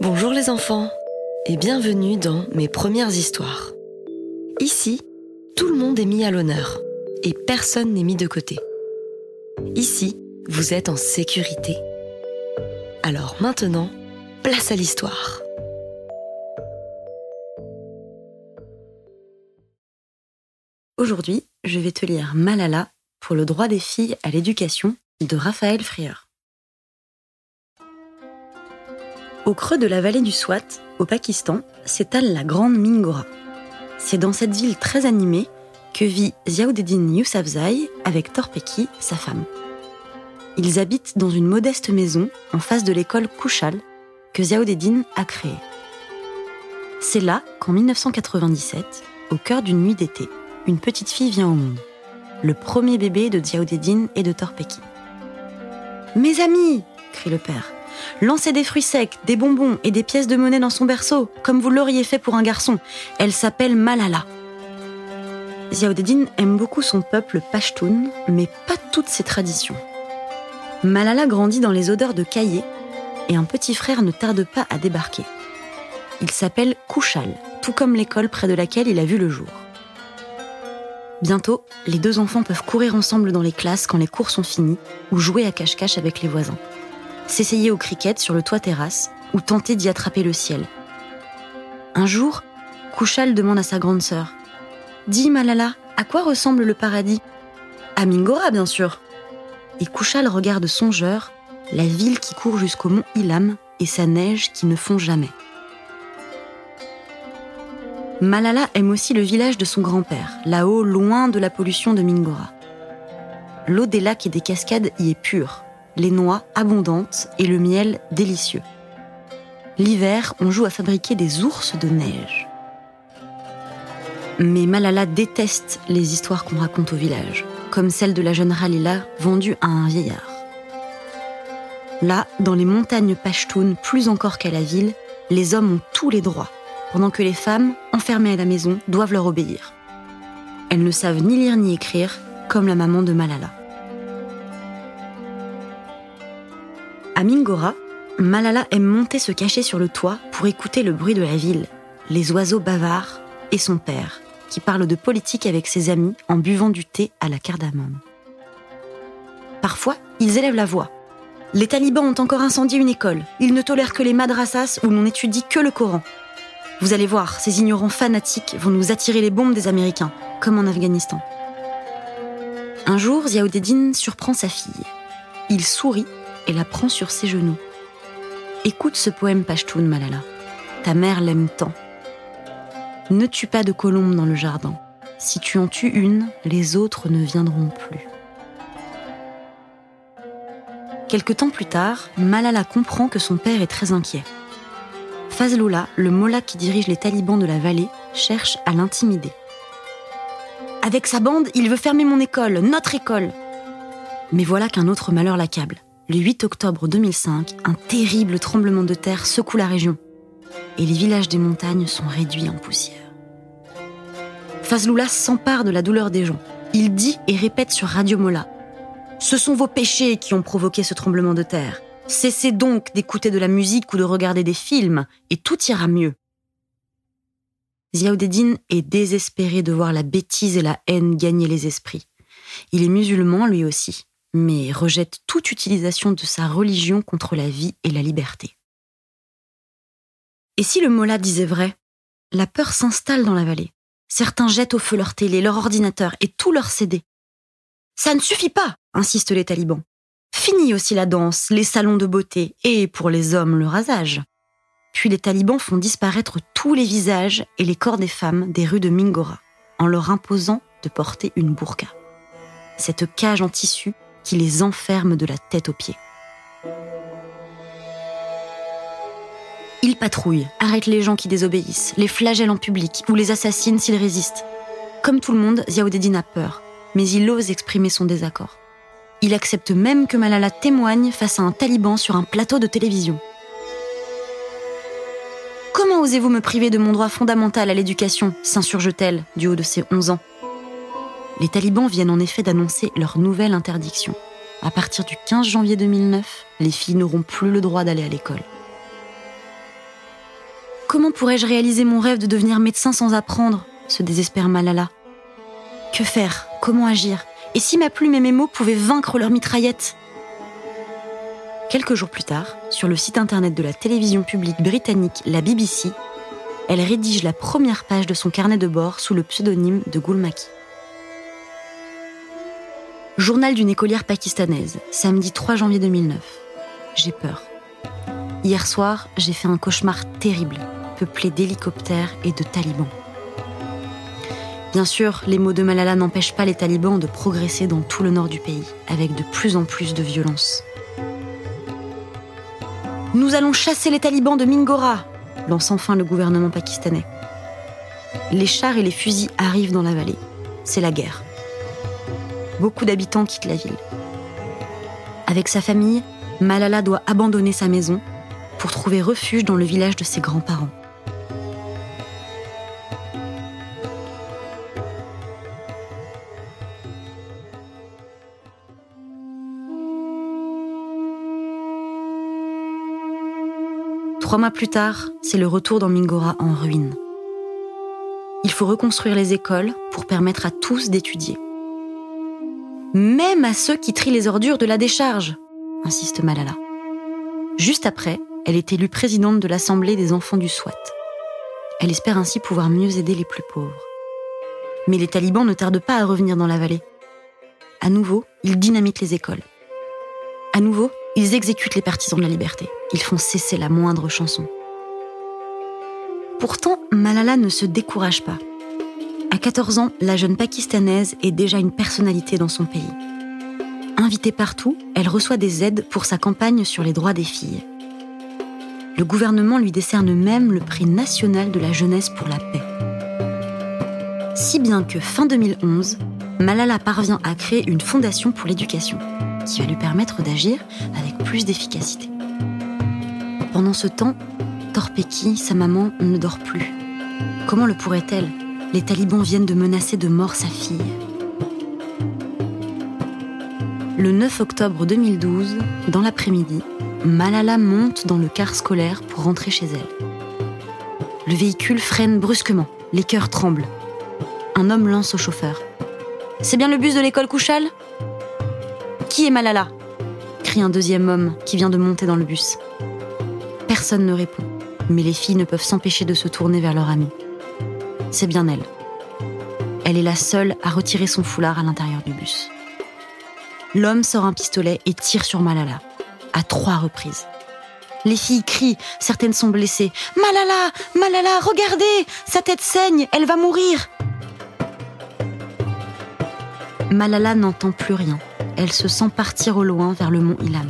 Bonjour les enfants et bienvenue dans mes premières histoires. Ici, tout le monde est mis à l'honneur et personne n'est mis de côté. Ici, vous êtes en sécurité. Alors maintenant, place à l'histoire. Aujourd'hui, je vais te lire Malala le droit des filles à l'éducation de Raphaël Frieur. Au creux de la vallée du Swat, au Pakistan, s'étale la grande Mingora. C'est dans cette ville très animée que vit Ziauddin Yousafzai avec Torpeki, sa femme. Ils habitent dans une modeste maison en face de l'école Kouchal que Ziauddin a créée. C'est là qu'en 1997, au cœur d'une nuit d'été, une petite fille vient au monde. Le premier bébé de Ziauddin et de Torpeki. Mes amis crie le père. Lancez des fruits secs, des bonbons et des pièces de monnaie dans son berceau, comme vous l'auriez fait pour un garçon. Elle s'appelle Malala. Ziauddin aime beaucoup son peuple Pashtun, mais pas toutes ses traditions. Malala grandit dans les odeurs de cahiers et un petit frère ne tarde pas à débarquer. Il s'appelle Kouchal, tout comme l'école près de laquelle il a vu le jour. Bientôt, les deux enfants peuvent courir ensemble dans les classes quand les cours sont finis ou jouer à cache-cache avec les voisins s'essayer au cricket sur le toit terrasse ou tenter d'y attraper le ciel. Un jour, Kouchal demande à sa grande sœur Dis, Malala, à quoi ressemble le paradis? À Mingora, bien sûr. Et Kouchal regarde songeur la ville qui court jusqu'au mont Ilam et sa neige qui ne fond jamais. Malala aime aussi le village de son grand-père, là-haut, loin de la pollution de Mingora. L'eau des lacs et des cascades y est pure, les noix abondantes et le miel délicieux. L'hiver, on joue à fabriquer des ours de neige. Mais Malala déteste les histoires qu'on raconte au village, comme celle de la jeune Ralila vendue à un vieillard. Là, dans les montagnes Pashtun, plus encore qu'à la ville, les hommes ont tous les droits, pendant que les femmes, enfermées à la maison, doivent leur obéir. Elles ne savent ni lire ni écrire, comme la maman de Malala. À Mingora, Malala aime monter se cacher sur le toit pour écouter le bruit de la ville, les oiseaux bavards et son père, qui parle de politique avec ses amis en buvant du thé à la cardamome. Parfois, ils élèvent la voix. Les talibans ont encore incendié une école. Ils ne tolèrent que les madrasas où l'on n'étudie que le Coran. Vous allez voir, ces ignorants fanatiques vont nous attirer les bombes des Américains, comme en Afghanistan. Un jour, Ziauddin surprend sa fille. Il sourit et la prend sur ses genoux. Écoute ce poème Pashtun, Malala. Ta mère l'aime tant. Ne tue pas de colombe dans le jardin. Si tu en tues une, les autres ne viendront plus. Quelque temps plus tard, Malala comprend que son père est très inquiet. Fazlullah, le mollah qui dirige les talibans de la vallée, cherche à l'intimider. Avec sa bande, il veut fermer mon école, notre école. Mais voilà qu'un autre malheur l'accable le 8 octobre 2005, un terrible tremblement de terre secoue la région et les villages des montagnes sont réduits en poussière. Fazlullah s'empare de la douleur des gens. Il dit et répète sur Radio Mola Ce sont vos péchés qui ont provoqué ce tremblement de terre. Cessez donc d'écouter de la musique ou de regarder des films et tout ira mieux. Ziauddin est désespéré de voir la bêtise et la haine gagner les esprits. Il est musulman lui aussi mais rejette toute utilisation de sa religion contre la vie et la liberté. Et si le Mollah disait vrai, la peur s'installe dans la vallée. Certains jettent au feu leur télé, leur ordinateur et tout leur CD. Ça ne suffit pas, insistent les talibans. Fini aussi la danse, les salons de beauté et, pour les hommes, le rasage. Puis les talibans font disparaître tous les visages et les corps des femmes des rues de Mingora, en leur imposant de porter une burqa. Cette cage en tissu qui les enferme de la tête aux pieds. Il patrouille, arrête les gens qui désobéissent, les flagelle en public ou les assassine s'ils résistent. Comme tout le monde, Ziauddin a peur, mais il ose exprimer son désaccord. Il accepte même que Malala témoigne face à un taliban sur un plateau de télévision. Comment osez-vous me priver de mon droit fondamental à l'éducation s'insurge-t-elle du haut de ses 11 ans? Les talibans viennent en effet d'annoncer leur nouvelle interdiction. à partir du 15 janvier 2009, les filles n'auront plus le droit d'aller à l'école. Comment pourrais-je réaliser mon rêve de devenir médecin sans apprendre? se désespère Malala. Que faire? Comment agir? Et si ma plume et mes mots pouvaient vaincre leur mitraillette Quelques jours plus tard, sur le site internet de la télévision publique britannique, la BBC, elle rédige la première page de son carnet de bord sous le pseudonyme de Gulmaki. Journal d'une écolière pakistanaise, samedi 3 janvier 2009. J'ai peur. Hier soir, j'ai fait un cauchemar terrible, peuplé d'hélicoptères et de talibans. Bien sûr, les mots de Malala n'empêchent pas les talibans de progresser dans tout le nord du pays, avec de plus en plus de violence. Nous allons chasser les talibans de Mingora, lance enfin le gouvernement pakistanais. Les chars et les fusils arrivent dans la vallée. C'est la guerre. Beaucoup d'habitants quittent la ville. Avec sa famille, Malala doit abandonner sa maison pour trouver refuge dans le village de ses grands-parents. Trois mois plus tard, c'est le retour dans Mingora en ruine. Il faut reconstruire les écoles pour permettre à tous d'étudier. Même à ceux qui trient les ordures de la décharge, insiste Malala. Juste après, elle est élue présidente de l'Assemblée des enfants du Swat. Elle espère ainsi pouvoir mieux aider les plus pauvres. Mais les talibans ne tardent pas à revenir dans la vallée. À nouveau, ils dynamitent les écoles. À nouveau, ils exécutent les partisans de la liberté. Ils font cesser la moindre chanson. Pourtant, Malala ne se décourage pas. À 14 ans, la jeune pakistanaise est déjà une personnalité dans son pays. Invitée partout, elle reçoit des aides pour sa campagne sur les droits des filles. Le gouvernement lui décerne même le prix national de la jeunesse pour la paix. Si bien que fin 2011, Malala parvient à créer une fondation pour l'éducation qui va lui permettre d'agir avec plus d'efficacité. Pendant ce temps, Torpeki, sa maman, ne dort plus. Comment le pourrait-elle? Les talibans viennent de menacer de mort sa fille. Le 9 octobre 2012, dans l'après-midi, Malala monte dans le car scolaire pour rentrer chez elle. Le véhicule freine brusquement, les cœurs tremblent. Un homme lance au chauffeur. C'est bien le bus de l'école Couchal? Qui est Malala? crie un deuxième homme qui vient de monter dans le bus. Personne ne répond, mais les filles ne peuvent s'empêcher de se tourner vers leur amie. C'est bien elle. Elle est la seule à retirer son foulard à l'intérieur du bus. L'homme sort un pistolet et tire sur Malala, à trois reprises. Les filles crient, certaines sont blessées. Malala, Malala, regardez, sa tête saigne, elle va mourir. Malala n'entend plus rien elle se sent partir au loin vers le mont Ilam.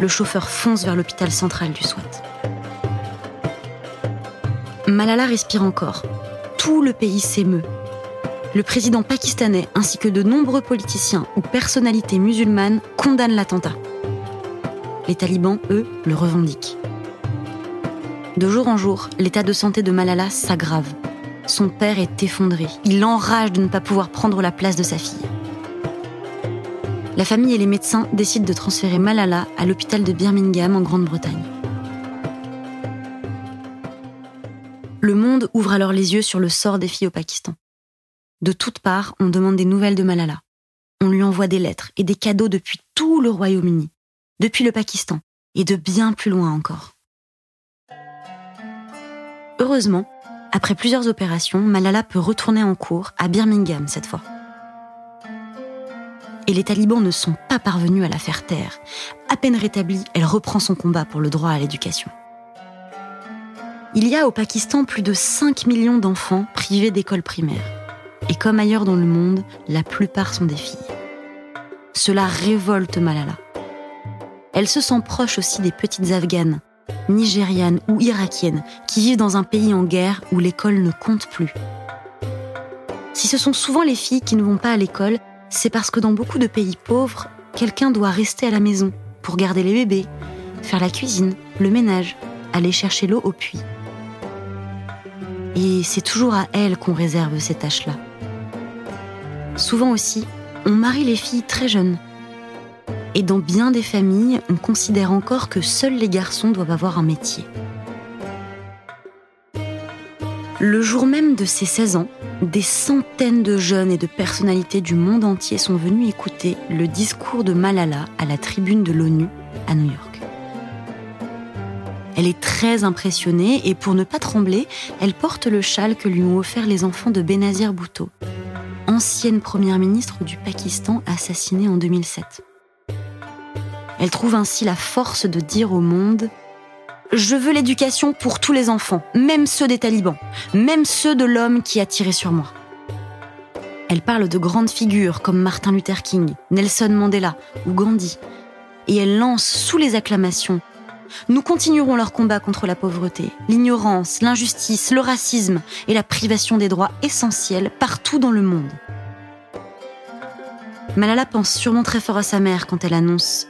Le chauffeur fonce vers l'hôpital central du Swat. Malala respire encore. Tout le pays s'émeut. Le président pakistanais ainsi que de nombreux politiciens ou personnalités musulmanes condamnent l'attentat. Les talibans, eux, le revendiquent. De jour en jour, l'état de santé de Malala s'aggrave. Son père est effondré. Il enrage de ne pas pouvoir prendre la place de sa fille la famille et les médecins décident de transférer Malala à l'hôpital de Birmingham en Grande-Bretagne. Le monde ouvre alors les yeux sur le sort des filles au Pakistan. De toutes parts, on demande des nouvelles de Malala. On lui envoie des lettres et des cadeaux depuis tout le Royaume-Uni, depuis le Pakistan et de bien plus loin encore. Heureusement, après plusieurs opérations, Malala peut retourner en cours à Birmingham cette fois et les talibans ne sont pas parvenus à la faire taire. À peine rétablie, elle reprend son combat pour le droit à l'éducation. Il y a au Pakistan plus de 5 millions d'enfants privés d'école primaire. Et comme ailleurs dans le monde, la plupart sont des filles. Cela révolte Malala. Elle se sent proche aussi des petites Afghanes, nigérianes ou irakiennes, qui vivent dans un pays en guerre où l'école ne compte plus. Si ce sont souvent les filles qui ne vont pas à l'école, c'est parce que dans beaucoup de pays pauvres, quelqu'un doit rester à la maison pour garder les bébés, faire la cuisine, le ménage, aller chercher l'eau au puits. Et c'est toujours à elle qu'on réserve ces tâches-là. Souvent aussi, on marie les filles très jeunes Et dans bien des familles, on considère encore que seuls les garçons doivent avoir un métier. Le jour même de ses 16 ans, des centaines de jeunes et de personnalités du monde entier sont venus écouter le discours de Malala à la tribune de l'ONU à New York. Elle est très impressionnée et pour ne pas trembler, elle porte le châle que lui ont offert les enfants de Benazir Bhutto, ancienne première ministre du Pakistan assassinée en 2007. Elle trouve ainsi la force de dire au monde Je veux l'éducation pour tous les enfants, même ceux des talibans, même ceux de l'homme qui a tiré sur moi. Elle parle de grandes figures comme Martin Luther King, Nelson Mandela ou Gandhi, et elle lance sous les acclamations nous continuerons leur combat contre la pauvreté, l'ignorance, l'injustice, le racisme et la privation des droits essentiels partout dans le monde. Malala pense sûrement très fort à sa mère quand elle annonce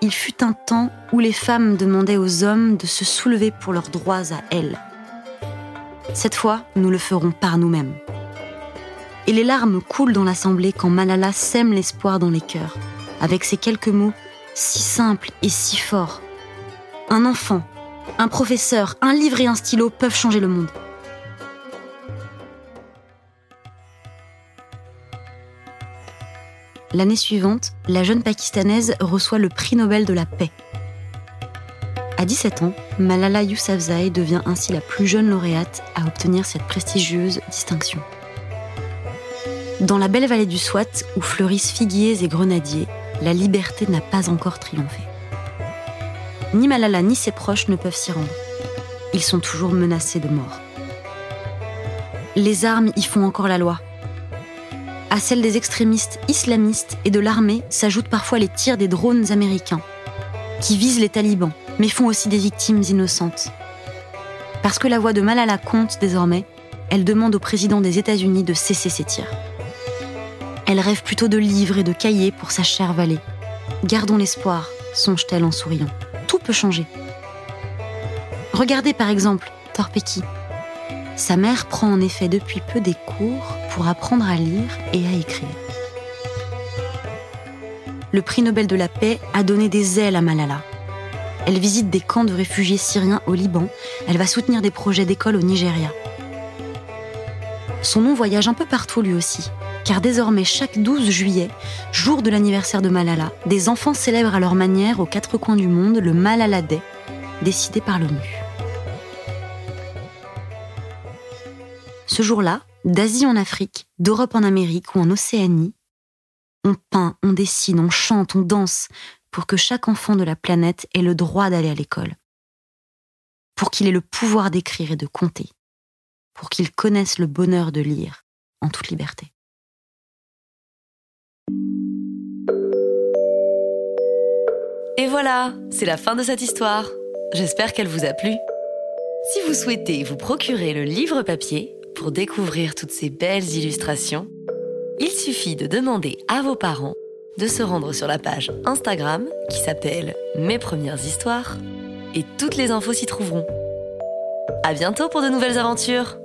Il fut un temps où les femmes demandaient aux hommes de se soulever pour leurs droits à elles. Cette fois, nous le ferons par nous-mêmes. Et les larmes coulent dans l'assemblée quand Malala sème l'espoir dans les cœurs, avec ces quelques mots si simples et si forts. Un enfant, un professeur, un livre et un stylo peuvent changer le monde. L'année suivante, la jeune Pakistanaise reçoit le prix Nobel de la paix. À 17 ans, Malala Yousafzai devient ainsi la plus jeune lauréate à obtenir cette prestigieuse distinction. Dans la belle vallée du Swat, où fleurissent figuiers et grenadiers, la liberté n'a pas encore triomphé. Ni Malala ni ses proches ne peuvent s'y rendre. Ils sont toujours menacés de mort. Les armes y font encore la loi. À celle des extrémistes islamistes et de l'armée s'ajoutent parfois les tirs des drones américains, qui visent les talibans, mais font aussi des victimes innocentes. Parce que la voix de Malala compte désormais, elle demande au président des États-Unis de cesser ses tirs. Elle rêve plutôt de livres et de cahiers pour sa chère vallée. Gardons l'espoir, songe-t-elle en souriant. Tout peut changer. Regardez par exemple Torpeki. Sa mère prend en effet depuis peu des cours pour apprendre à lire et à écrire. Le prix Nobel de la paix a donné des ailes à Malala. Elle visite des camps de réfugiés syriens au Liban, elle va soutenir des projets d'école au Nigeria. Son nom voyage un peu partout lui aussi, car désormais chaque 12 juillet, jour de l'anniversaire de Malala, des enfants célèbrent à leur manière aux quatre coins du monde le Malala Day, décidé par l'ONU. Ce jour-là, d'Asie en Afrique, d'Europe en Amérique ou en Océanie, on peint, on dessine, on chante, on danse pour que chaque enfant de la planète ait le droit d'aller à l'école, pour qu'il ait le pouvoir d'écrire et de compter, pour qu'il connaisse le bonheur de lire en toute liberté. Et voilà, c'est la fin de cette histoire. J'espère qu'elle vous a plu. Si vous souhaitez vous procurer le livre papier pour découvrir toutes ces belles illustrations, il suffit de demander à vos parents de se rendre sur la page Instagram qui s'appelle Mes premières histoires et toutes les infos s'y trouveront. À bientôt pour de nouvelles aventures!